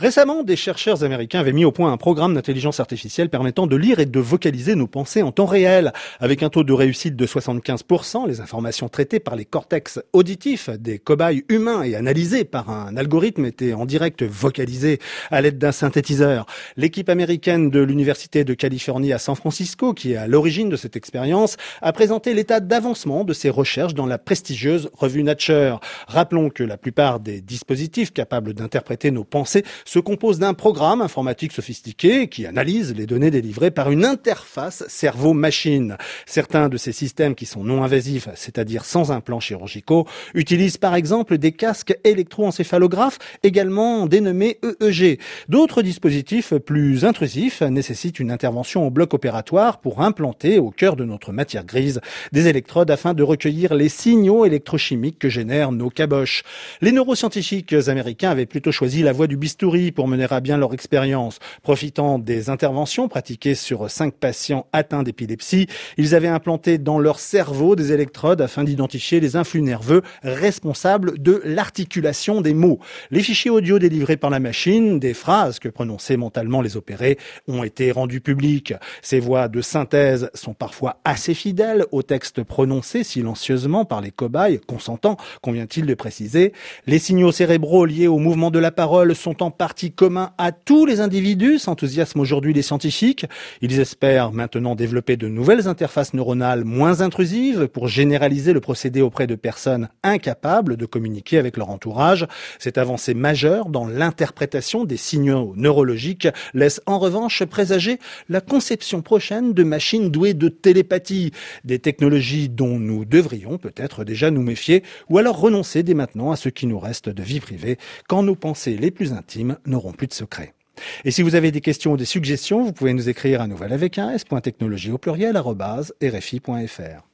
Récemment, des chercheurs américains avaient mis au point un programme d'intelligence artificielle permettant de lire et de vocaliser nos pensées en temps réel. Avec un taux de réussite de 75%, les informations traitées par les cortex auditifs des cobayes humains et analysées par un algorithme étaient en direct vocalisées à l'aide d'un synthétiseur. L'équipe américaine de l'Université de Californie à San Francisco, qui est à l'origine de cette expérience, a présenté l'état d'avancement de ses recherches dans la prestigieuse revue Nature. Rappelons que la plupart des dispositifs capables d'interpréter nos pensées se compose d'un programme informatique sophistiqué qui analyse les données délivrées par une interface cerveau-machine. Certains de ces systèmes qui sont non invasifs, c'est-à-dire sans implants chirurgicaux, utilisent par exemple des casques électroencéphalographes, également dénommés EEG. D'autres dispositifs plus intrusifs nécessitent une intervention au bloc opératoire pour implanter au cœur de notre matière grise des électrodes afin de recueillir les signaux électrochimiques que génèrent nos caboches. Les neuroscientifiques américains avaient plutôt choisi la voie du bistouri pour mener à bien leur expérience. Profitant des interventions pratiquées sur cinq patients atteints d'épilepsie, ils avaient implanté dans leur cerveau des électrodes afin d'identifier les influx nerveux responsables de l'articulation des mots. Les fichiers audio délivrés par la machine, des phrases que prononçaient mentalement les opérés, ont été rendus publics. Ces voix de synthèse sont parfois assez fidèles au texte prononcé silencieusement par les cobayes, consentants, convient-il de préciser. Les signaux cérébraux liés au mouvement de la parole sont en partie commun à tous les individus, s'enthousiasment aujourd'hui les scientifiques. Ils espèrent maintenant développer de nouvelles interfaces neuronales moins intrusives pour généraliser le procédé auprès de personnes incapables de communiquer avec leur entourage. Cette avancée majeure dans l'interprétation des signaux neurologiques laisse en revanche présager la conception prochaine de machines douées de télépathie, des technologies dont nous devrions peut-être déjà nous méfier ou alors renoncer dès maintenant à ce qui nous reste de vie privée quand nos pensées les plus intimes n'auront plus de secret. Et si vous avez des questions ou des suggestions, vous pouvez nous écrire à nouvelle avec un s.technologie au pluriel rfi.fr.